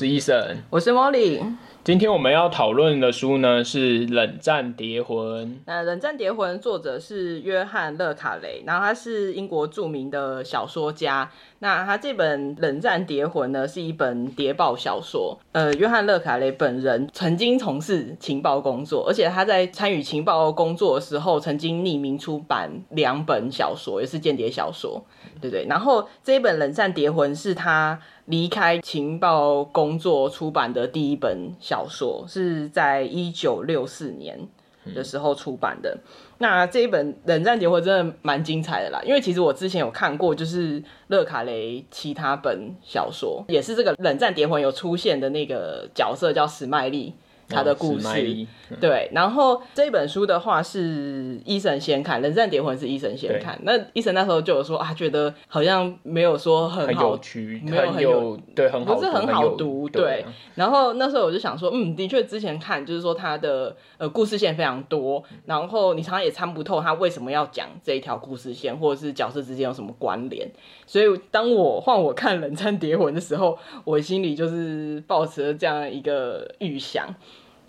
是医生，我是莫莉。今天我们要讨论的书呢是《冷战谍魂》。那《冷战谍魂》作者是约翰·勒卡雷，然后他是英国著名的小说家。那他这本《冷战谍魂》呢是一本谍报小说。呃，约翰·勒卡雷本人曾经从事情报工作，而且他在参与情报工作的时候，曾经匿名出版两本小说，也是间谍小说，对不对？然后这一本《冷战谍魂》是他。离开情报工作出版的第一本小说，是在一九六四年的时候出版的。那这一本《冷战谍魂》真的蛮精彩的啦，因为其实我之前有看过，就是勒卡雷其他本小说，也是这个《冷战谍魂》有出现的那个角色叫史麦利。他的故事，哦、对，然后这本书的话是伊森先看，《冷战谍魂》是伊森先看。那伊森那时候就有说啊，觉得好像没有说很好，很有趣，没有很有对，很好，不是很好读，对，对。然后那时候我就想说，嗯，的确之前看就是说他的呃故事线非常多，然后你常常也参不透他为什么要讲这一条故事线，或者是角色之间有什么关联。所以当我换我看《冷战谍魂》的时候，我心里就是抱持了这样一个预想。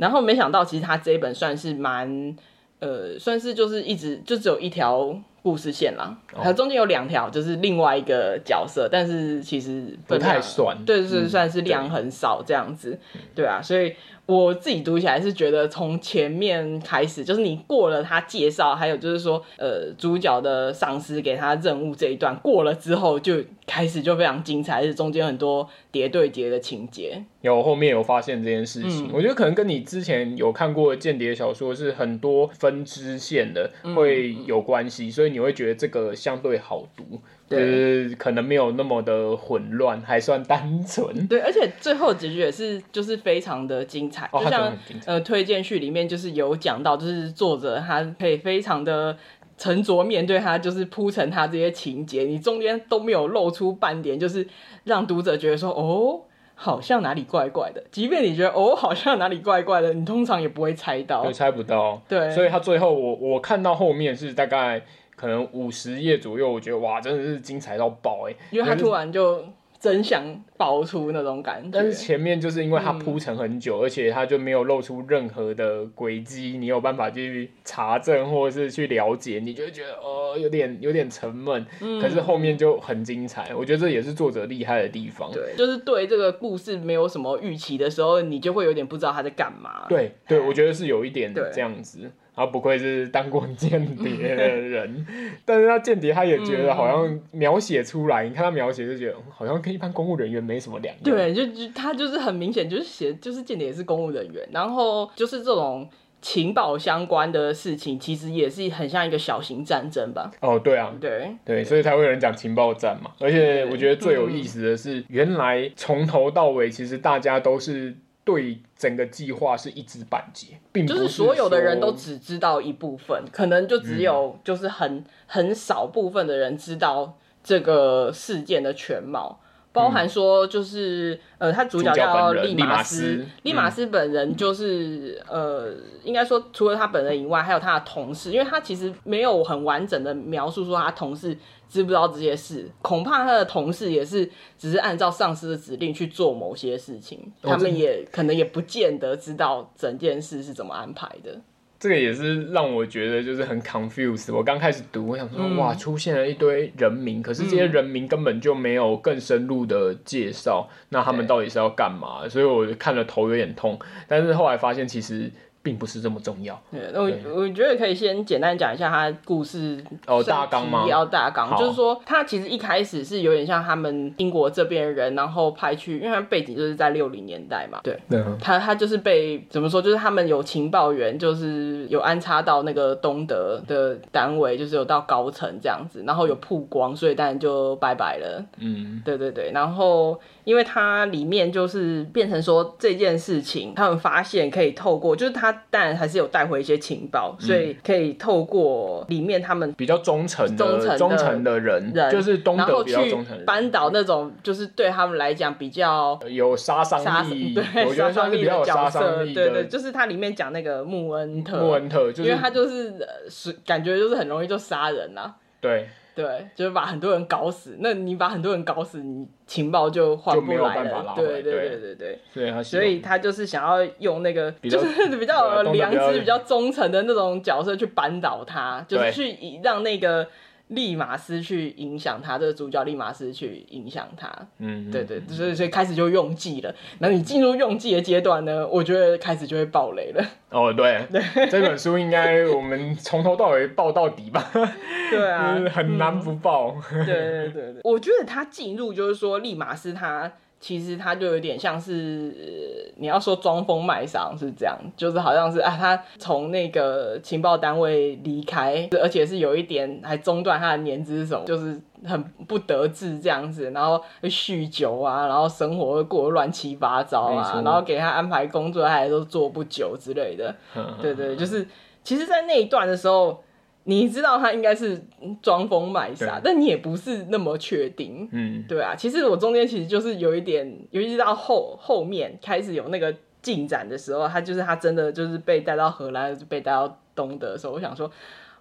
然后没想到，其实他这一本算是蛮，呃，算是就是一直就只有一条故事线啦，它、哦、中间有两条，就是另外一个角色，但是其实不太算，对，是算是量很少这样子，嗯、对啊，所以。我自己读起来是觉得，从前面开始，就是你过了他介绍，还有就是说，呃，主角的上司给他任务这一段过了之后，就开始就非常精彩，是中间很多叠对叠的情节。有后面有发现这件事情，嗯、我觉得可能跟你之前有看过间谍小说是很多分支线的会有关系，嗯、所以你会觉得这个相对好读。对，可能没有那么的混乱，还算单纯。对，而且最后结局也是就是非常的精彩，哦、就像呃推荐序里面就是有讲到，就是作者他可以非常的沉着面对他，就是铺陈他这些情节，你中间都没有露出半点，就是让读者觉得说哦，好像哪里怪怪的。即便你觉得哦，好像哪里怪怪的，你通常也不会猜到，也猜不到。对，所以他最后我我看到后面是大概。可能五十页左右，我觉得哇，真的是精彩到爆哎！因为他突然就真想爆出那种感觉。但是前面就是因为它铺陈很久，嗯、而且它就没有露出任何的轨迹，你有办法去查证或者是去了解，你就会觉得哦，有点有点沉闷。嗯、可是后面就很精彩，我觉得这也是作者厉害的地方。对，就是对这个故事没有什么预期的时候，你就会有点不知道他在干嘛。对对，我觉得是有一点这样子。他不愧是当过间谍的人，但是他间谍他也觉得好像描写出来，嗯、你看他描写就觉得好像跟一般公务人员没什么两样。对，就就他就是很明显就是写就是间谍也是公务人员，然后就是这种情报相关的事情，其实也是很像一个小型战争吧。哦，对啊，对对，所以才会有人讲情报战嘛。而且我觉得最有意思的是，原来从头到尾其实大家都是。对整个计划是一知半解，并不是，就是所有的人都只知道一部分，可能就只有就是很、嗯、很少部分的人知道这个事件的全貌。包含说，就是呃，他主角叫利马斯，利马斯本人就是呃，应该说除了他本人以外，还有他的同事，因为他其实没有很完整的描述说他同事知不知道这些事，恐怕他的同事也是只是按照上司的指令去做某些事情，他们也可能也不见得知道整件事是怎么安排的。这个也是让我觉得就是很 confused。我刚开始读，我想说，嗯、哇，出现了一堆人名，可是这些人名根本就没有更深入的介绍，嗯、那他们到底是要干嘛？所以我看了头有点痛。但是后来发现，其实。并不是这么重要。对，那我我觉得可以先简单讲一下他故事哦，大纲吗？要大纲，就是说他其实一开始是有点像他们英国这边人，然后派去，因为他背景就是在六零年代嘛。对，他他就是被怎么说？就是他们有情报员，就是有安插到那个东德的单位，就是有到高层这样子，然后有曝光，所以当然就拜拜了。嗯，对对对，然后。因为他里面就是变成说这件事情，他们发现可以透过，就是他当然还是有带回一些情报，嗯、所以可以透过里面他们比较忠诚的忠诚的，忠诚的人，人就是东德比较忠诚扳倒那种就是对他们来讲比较有杀伤力，对杀伤力的角色，对对，就是他里面讲那个穆恩特，穆恩特，就是、因为他就是是感觉就是很容易就杀人呐、啊。对对，就是把很多人搞死。那你把很多人搞死，你情报就换不来了。对对对对对。所以他所以他就是想要用那个就是比较良知、比较忠诚的那种角色去扳倒他，就是去让那个。利马斯去影响他，这个主角利马斯去影响他，嗯，对对，所以所以开始就用计了。那你进入用计的阶段呢？我觉得开始就会爆雷了。哦，对，对，这本书应该我们从头到尾爆到底吧？对啊，很难不爆。嗯、对对对对，我觉得他进入就是说利马斯他。其实他就有点像是，呃、你要说装疯卖傻是这样，就是好像是啊，他从那个情报单位离开，而且是有一点还中断他的年资什么，就是很不得志这样子，然后会酗酒啊，然后生活会过得乱七八糟啊，然后给他安排工作，他也都做不久之类的。对对，就是其实，在那一段的时候。你知道他应该是装疯卖傻，但你也不是那么确定。嗯，对啊。其实我中间其实就是有一点，尤其是到后后面开始有那个进展的时候，他就是他真的就是被带到荷兰，就被带到东德的时候，我想说。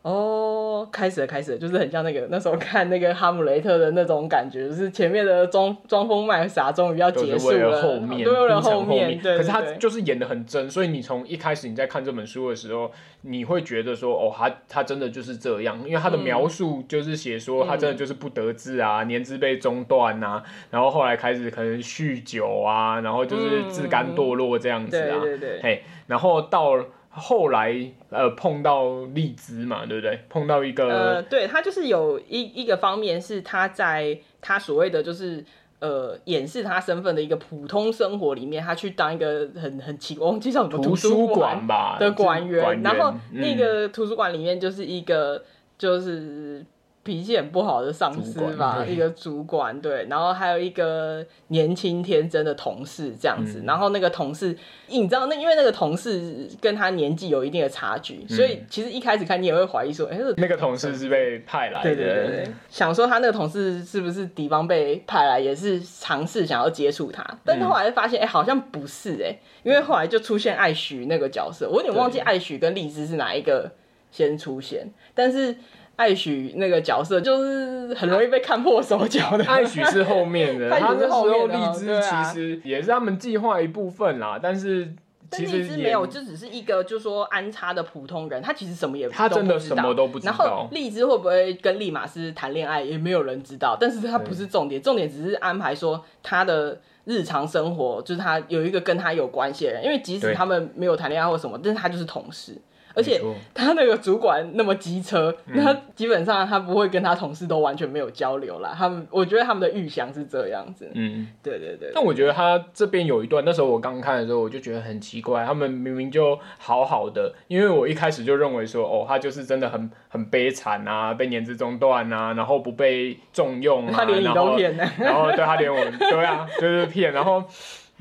哦，开始了，开始了，就是很像那个那时候看那个哈姆雷特的那种感觉，就是前面的装装疯卖傻终于要结束了，后面都后面，对，可是他就是演的很真，所以你从一开始你在看这本书的时候，你会觉得说，哦，他他真的就是这样，因为他的描述就是写说他真的就是不得志啊，嗯、年资被中断啊，然后后来开始可能酗酒啊，然后就是自甘堕落这样子啊，嗯、对对对，嘿，然后到。后来呃碰到荔枝嘛，对不对？碰到一个呃，对，他就是有一一个方面是他在他所谓的就是呃掩饰他身份的一个普通生活里面，他去当一个很很奇怪，忘记叫什么图书馆吧的馆员，然后那个图书馆里面就是一个就是。脾气很不好的上司吧，一个主管对，然后还有一个年轻天真的同事这样子，嗯、然后那个同事，你知道那因为那个同事跟他年纪有一定的差距，嗯、所以其实一开始看你也会怀疑说，哎、欸，那个同事是被派来的，对对对。对，想说他那个同事是不是敌方被派来，也是尝试想要接触他，但是后来发现，哎、欸，好像不是哎、欸，因为后来就出现艾许那个角色，我有点忘记艾许跟荔枝是哪一个先出现，但是。艾许那个角色就是很容易被看破手脚的。艾许是后面的，他那时候荔枝其实也是他们计划一部分啦，但是其实没有，就只是一个就是说安插的普通人，他其实什么也他真的什么都不知道。然后荔枝会不会跟利马斯谈恋爱，也没有人知道。但是他不是重点，重点只是安排说他的日常生活，就是他有一个跟他有关系的人，因为即使他们没有谈恋爱或什么，但是他就是同事。而且他那个主管那么机车，那基本上他不会跟他同事都完全没有交流啦。他们，我觉得他们的预想是这样子。嗯，对对对。但我觉得他这边有一段，那时候我刚看的时候，我就觉得很奇怪。他们明明就好好的，因为我一开始就认为说，哦，他就是真的很很悲惨啊，被年资中断啊，然后不被重用啊，他连你都骗呢，然后对他连我，对啊，就是骗，然后。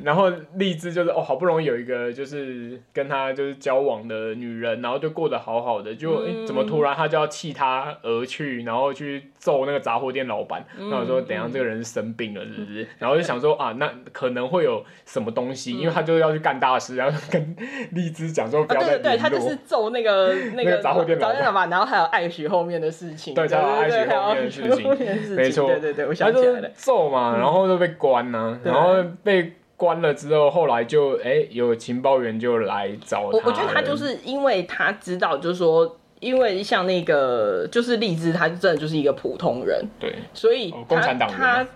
然后荔枝就是哦，好不容易有一个就是跟他就是交往的女人，然后就过得好好的，就、嗯、怎么突然他就要弃他而去，然后去揍那个杂货店老板。嗯、那我说，等一下这个人生病了，是不是？嗯、然后就想说啊，那可能会有什么东西，嗯、因为他就要去干大事，然后跟荔枝讲说不要再。对对对，他就是揍那个 那个杂货店老板，然后还有艾许后面的事情。对，还有爱许后面的事情，没错，对对对，我想起来了。揍嘛，然后就被关了，然后被。关了之后，后来就哎、欸，有情报员就来找他。我我觉得他就是因为他知道，就是说，因为像那个就是荔枝，他真的就是一个普通人，对，所以他、哦、他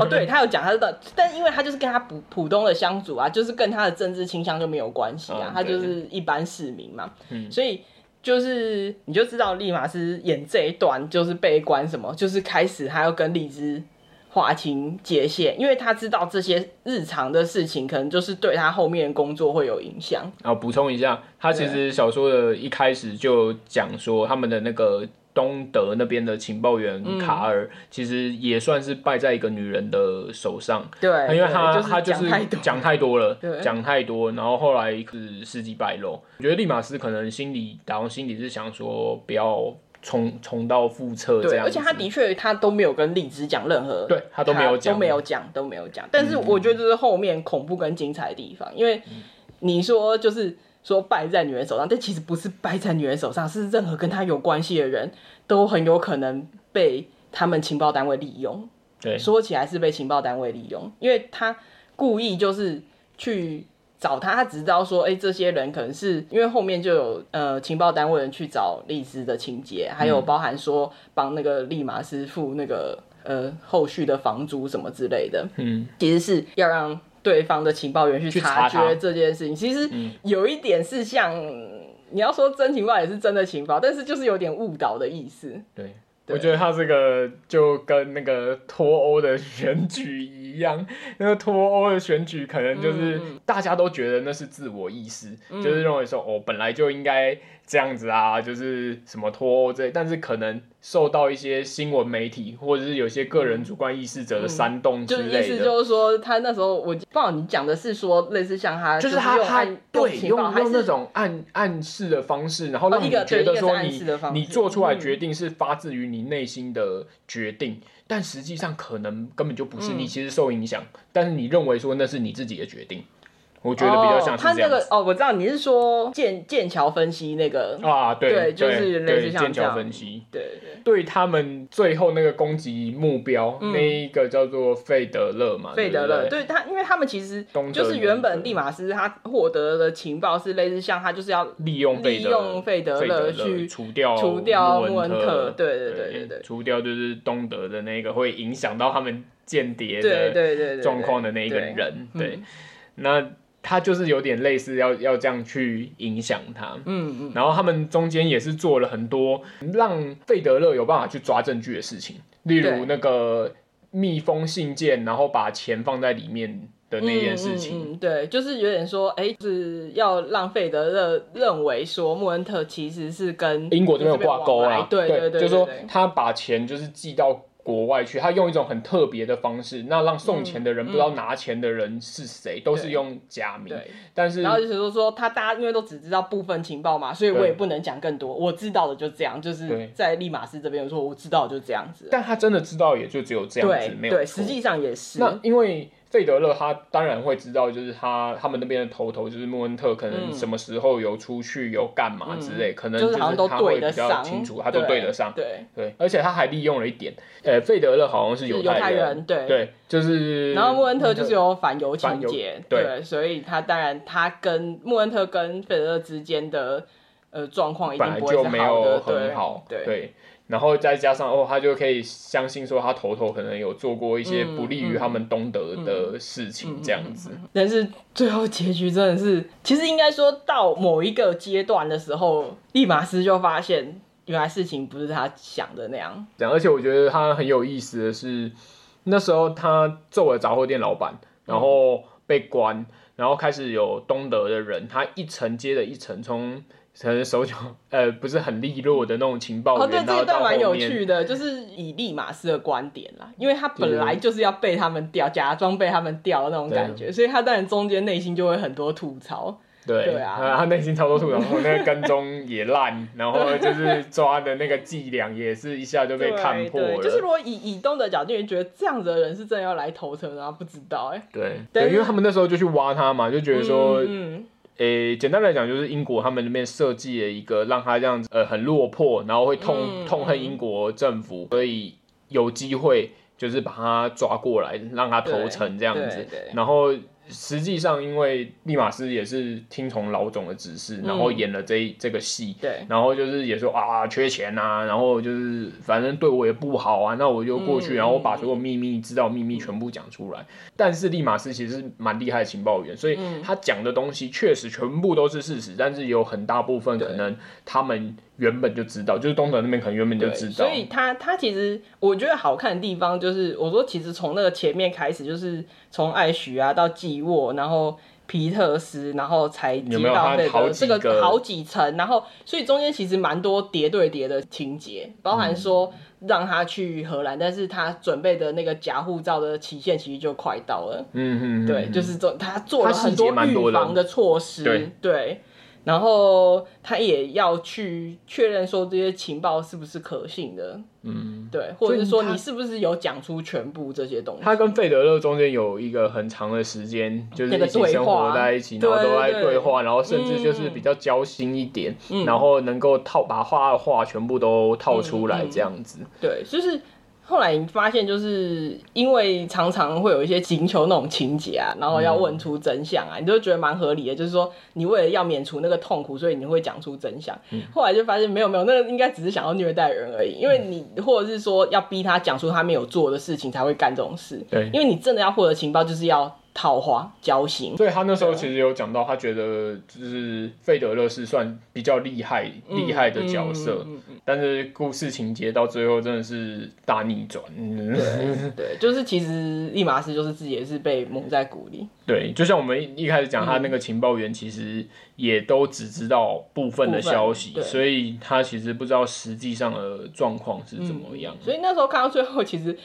哦，对他有讲他的，但因为他就是跟他普普通的相处啊，就是跟他的政治倾向就没有关系啊，嗯、他就是一般市民嘛，嗯，所以就是你就知道利马斯演这一段就是被关什么，就是开始他要跟丽兹。划清界限，因为他知道这些日常的事情，可能就是对他后面工作会有影响。然后补充一下，他其实小说的一开始就讲说，他们的那个东德那边的情报员卡尔，嗯、其实也算是败在一个女人的手上。对，因为他他就是讲太多了，讲太多，然后后来是事迹败露。我觉得利马斯可能心里，然后心里是想说，不要。重重蹈覆辙这样，而且他的确他都没有跟荔枝讲任何，对他都没有讲，都没有讲，都没有讲。但是我觉得这是后面恐怖跟精彩的地方，嗯、因为你说就是说败在女人手上，但其实不是败在女人手上，是任何跟他有关系的人都很有可能被他们情报单位利用。对，说起来是被情报单位利用，因为他故意就是去找他，他只知道说，哎、欸，这些人可能是因为后面就有呃情报单位人去找丽丝的情节，还有包含说帮那个利马斯付那个呃后续的房租什么之类的，嗯，其实是要让对方的情报员去察觉这件事情。其实有一点是像你要说真情报也是真的情报，但是就是有点误导的意思。对。我觉得他这个就跟那个脱欧的选举一样，那个脱欧的选举可能就是大家都觉得那是自我意识，嗯、就是认为说哦，本来就应该。这样子啊，就是什么脱欧这，但是可能受到一些新闻媒体或者是有些个人主观意识者的煽动之类的。嗯、就意思就是说，他那时候我不知道你讲的是说类似像他，就是他他对用用那种暗暗示的方式，然后让你觉得说你你做出来决定是发自于你内心的决定，嗯、但实际上可能根本就不是，你其实受影响，嗯、但是你认为说那是你自己的决定。我觉得比较像是这样、哦、他那个哦，我知道你是说剑剑桥分析那个。啊，对，对，就是类似像剑桥分析，对对，对。他们最后那个攻击目标、嗯、那一个叫做费德勒嘛，费德勒，对，对？他，因为他们其实就是原本利马斯他获得的情报是类似像他就是要利用利用费德勒去除掉除掉穆恩特，对对对对对，除掉就是东德的那个会影响到他们间谍的状况的那一个人，对，那。他就是有点类似要要这样去影响他，嗯嗯，然后他们中间也是做了很多让费德勒有办法去抓证据的事情，例如那个密封信件，然后把钱放在里面的那件事情，嗯，嗯，对，就是有点说，哎，是要让费德勒认为说穆恩特其实是跟英国这边有挂钩啊，对对对，就是说他把钱就是寄到。国外去，他用一种很特别的方式，那让送钱的人不知道拿钱的人是谁，都是用假名。但是，然后就是说说他大家因为都只知道部分情报嘛，所以我也不能讲更多。我知道的就这样，就是在利马斯这边说我知道就这样子。但他真的知道也就只有这样子，没有错。对，实际上也是。那因为。费德勒他当然会知道，就是他他们那边的头头就是穆恩特，可能什么时候有出去有干嘛之类，可能就是他会比较清楚，他都对得上。对对，而且他还利用了一点，呃，费德勒好像是犹太人，对对，就是。然后穆恩特就是有反犹情节，对，所以他当然他跟穆恩特跟费德勒之间的呃状况一定不会是好的，很好，对。然后再加上哦，他就可以相信说他头头可能有做过一些不利于他们东德的事情这样子。但是最后结局真的是，其实应该说到某一个阶段的时候，利马斯就发现原来事情不是他想的那样。这样，而且我觉得他很有意思的是，那时候他揍了杂货店老板，然后被关，然后开始有东德的人，他一层接着一层从。可能手脚 呃不是很利落的那种情报员，哦，对，这一段蛮有趣的，就是以利马斯的观点啦，因为他本来就是要被他们调，假装被他们调的那种感觉，所以他当然中间内心就会很多吐槽。对，对啊，他内心超多吐槽，然后那个跟踪也烂，然后就是抓的那个伎俩也是一下就被看破了。就是如果以以东的角度，你觉得这样子的人是真的要来投诚啊？不知道哎，欸。对，对，因为他们那时候就去挖他嘛，就觉得说。嗯嗯诶、欸，简单来讲，就是英国他们那边设计了一个让他这样子，呃，很落魄，然后会痛、嗯、痛恨英国政府，所以有机会就是把他抓过来，让他投诚这样子，然后。实际上，因为利马斯也是听从老总的指示，然后演了这这个戏，对，然后就是也说啊，缺钱呐，然后就是反正对我也不好啊，那我就过去，然后我把所有秘密知道秘密全部讲出来。但是利马斯其实是蛮厉害的情报员，所以他讲的东西确实全部都是事实，但是有很大部分可能他们。原本就知道，就是东德那边可能原本就知道，所以他他其实我觉得好看的地方就是，我说其实从那个前面开始，就是从艾许啊到季沃，然后皮特斯，然后才接到那个这个好几层，然后所以中间其实蛮多叠对叠的情节，包含说让他去荷兰，嗯、但是他准备的那个假护照的期限其实就快到了，嗯嗯，对，就是做他做了很多预防的措施，对。对然后他也要去确认说这些情报是不是可信的，嗯，对，或者是说你是不是有讲出全部这些东西。他跟费德勒中间有一个很长的时间，就是一起生活在一起，然后都在对话，然后甚至就是比较交心一点，然后能够套把话的话全部都套出来这样子。对，就是。后来你发现，就是因为常常会有一些刑求那种情节啊，然后要问出真相啊，嗯、你就觉得蛮合理的。就是说，你为了要免除那个痛苦，所以你会讲出真相。嗯、后来就发现没有没有，那个应该只是想要虐待人而已。因为你或者是说要逼他讲出他没有做的事情，才会干这种事。对，因为你真的要获得情报，就是要。套话交心，所以他那时候其实有讲到，他觉得就是费德勒是算比较厉害厉、嗯、害的角色，嗯嗯嗯、但是故事情节到最后真的是大逆转。对对，就是其实利马斯就是自己也是被蒙在鼓里。对，就像我们一开始讲，他那个情报员其实也都只知道部分的消息，所以他其实不知道实际上的状况是怎么样、嗯。所以那时候看到最后，其实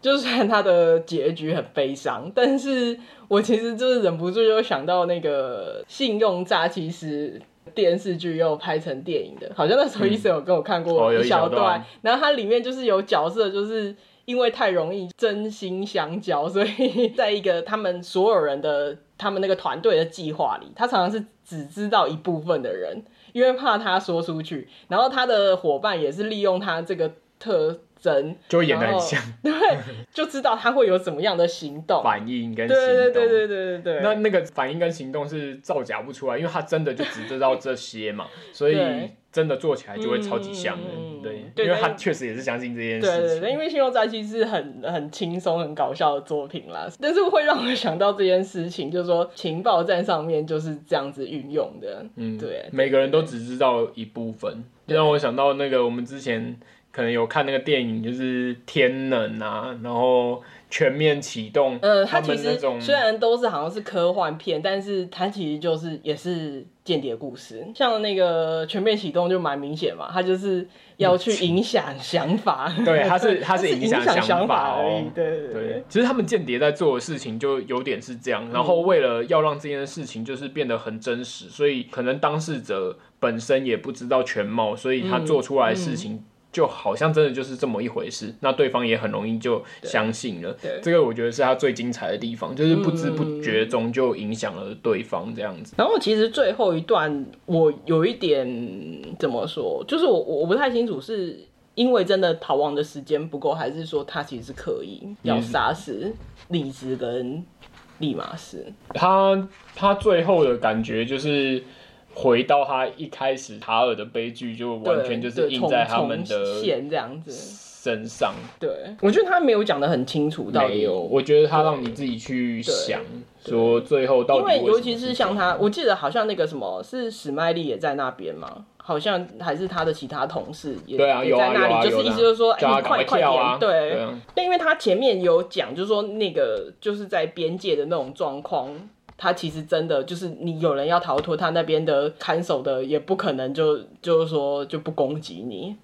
就算他的结局很悲伤，但是。我其实就是忍不住就想到那个信用诈欺师电视剧又拍成电影的，好像那时候医生有跟我看过一小段，然后它里面就是有角色就是因为太容易真心相交，所以 在一个他们所有人的他们那个团队的计划里，他常常是只知道一部分的人，因为怕他说出去，然后他的伙伴也是利用他这个特。真就会演得很像，对，就知道他会有怎么样的行动、反应跟行动。对对对对对对，那那个反应跟行动是造假不出来，因为他真的就只知道这些嘛，所以真的做起来就会超级像的。对，因为他确实也是相信这件事情。对对对，因为《信用诈欺》是很很轻松、很搞笑的作品啦，但是会让我想到这件事情，就是说情报站上面就是这样子运用的。嗯，对，每个人都只知道一部分，让我想到那个我们之前。可能有看那个电影，就是天能啊，然后全面启动。嗯，它其实虽然都是好像是科幻片，但是它其实就是也是间谍故事。像那个全面启动就蛮明显嘛，它就是要去影响想法。对，它是 它是影响想法而已。对对对。其实他们间谍在做的事情就有点是这样，然后为了要让这件事情就是变得很真实，所以可能当事者本身也不知道全貌，所以他做出来的事情。就好像真的就是这么一回事，那对方也很容易就相信了。这个我觉得是他最精彩的地方，就是不知不觉中就影响了对方这样子。然后其实最后一段我有一点怎么说，就是我我不太清楚是因为真的逃亡的时间不够，还是说他其实是刻意要杀死利兹跟利马斯。他他最后的感觉就是。回到他一开始塔尔的悲剧，就完全就是印在他们的线这样子身上。对，我觉得他没有讲的很清楚到底，没有，我觉得他让你自己去想，说最后到底。因为尤其是像他，我记得好像那个什么是史麦利也在那边嘛，好像还是他的其他同事也对啊，也在那里，就是意思就是说，哎，你快快点，对。但因为他前面有讲，就是说那个就是在边界的那种状况。他其实真的就是你有人要逃脱，他那边的看守的也不可能就就是说就不攻击你，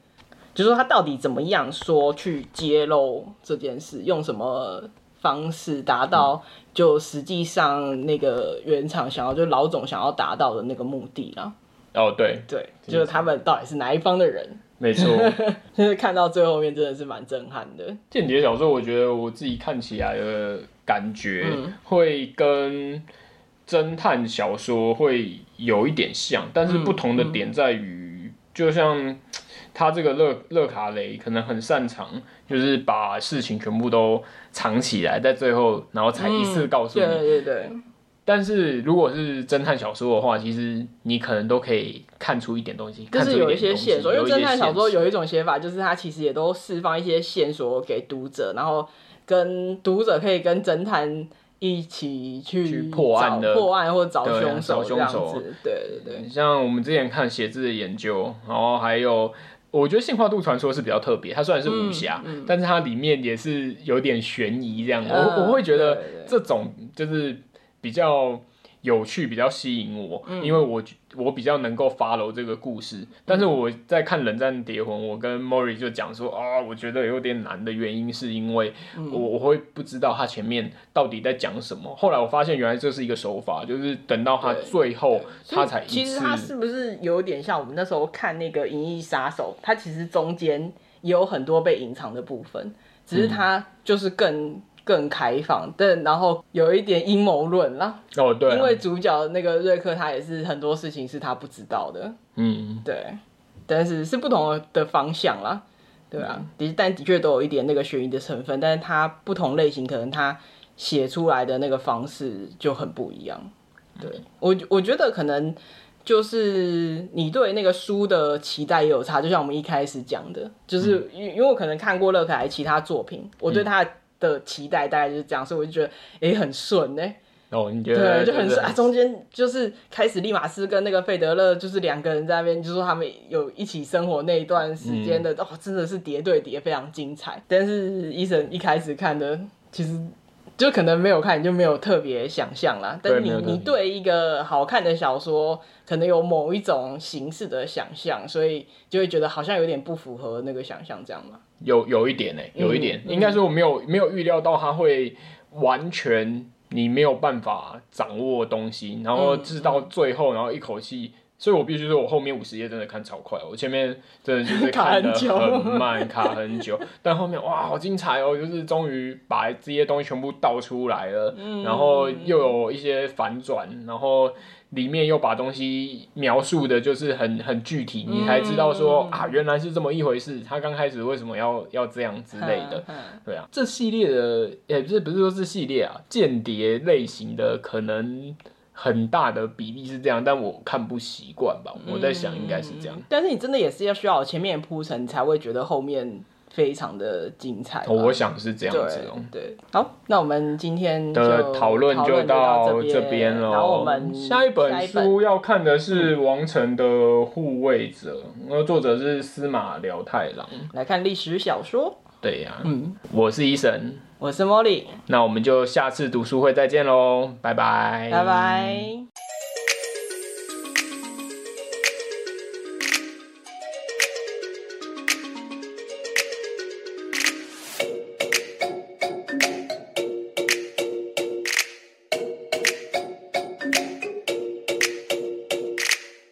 就是说他到底怎么样说去揭露这件事，用什么方式达到就实际上那个原厂想要就老总想要达到的那个目的啦。哦，对对，就是他们到底是哪一方的人？没错，就是看到最后面真的是蛮震撼的。间谍小说，我觉得我自己看起来的感觉会跟。侦探小说会有一点像，但是不同的点在于，嗯嗯、就像他这个勒勒卡雷可能很擅长，就是把事情全部都藏起来，在最后然后才一次告诉你。对对对。但是如果是侦探小说的话，其实你可能都可以看出一点东西，就是有一些线索。因为侦探小说有一种写法，就是它其实也都释放一些线索给读者，然后跟读者可以跟侦探。一起去破案的破案或者找凶手这样子，对对对。像我们之前看写字的研究，然后还有，我觉得《杏花渡传说》是比较特别，它虽然是武侠，嗯嗯、但是它里面也是有点悬疑这样。我、嗯、我会觉得这种就是比较。有趣比较吸引我，因为我我比较能够 follow 这个故事。但是我在看《冷战谍魂》，我跟 Mori 就讲说啊，我觉得有点难的原因是因为我我会不知道他前面到底在讲什么。后来我发现原来这是一个手法，就是等到他最后他才。其实他是不是有点像我们那时候看那个《银翼杀手》？他其实中间也有很多被隐藏的部分，只是他就是更。更开放，但然后有一点阴谋论啦。哦，对啊，因为主角那个瑞克，他也是很多事情是他不知道的。嗯，对，但是是不同的方向啦。对啊，的但的确都有一点那个悬疑的成分，但是它不同类型可能它写出来的那个方式就很不一样。对我，我觉得可能就是你对那个书的期待也有差，就像我们一开始讲的，就是因因为我可能看过乐可来其他作品，我对他的期待大概就是这样，所以我就觉得诶、欸、很顺呢。哦，你觉得对，就很顺啊。中间就是开始利马斯跟那个费德勒就是两个人在那边，就是说他们有一起生活那一段时间的、嗯、哦，真的是叠对叠，非常精彩。但是医生一开始看的其实。就可能没有看，你就没有特别想象啦。但是你你对一个好看的小说，可能有某一种形式的想象，所以就会觉得好像有点不符合那个想象，这样嘛？有有一点呢、欸，有一点，嗯、应该说我没有没有预料到他会完全你没有办法掌握东西，然后直到最后，然后一口气。所以我必须说，我后面五十页真的看超快，我前面真的就是看的很慢，卡很久，但后面哇，好精彩哦！就是终于把这些东西全部倒出来了，嗯、然后又有一些反转，然后里面又把东西描述的就是很很具体，你才知道说、嗯、啊，原来是这么一回事。他刚开始为什么要要这样之类的，对啊，这系列的也不是不是说是系列啊，间谍类型的可能。很大的比例是这样，但我看不习惯吧。我在想应该是这样、嗯。但是你真的也是要需要前面铺陈，才会觉得后面非常的精彩。我想是这样子哦。对，好，那我们今天的讨论就到这边了。然后我们下一本书要看的是《王城的护卫者》，那、嗯、作者是司马辽太郎。来看历史小说。对呀、啊，嗯，我是伊森。我是茉莉，那我们就下次读书会再见喽，拜拜，拜拜。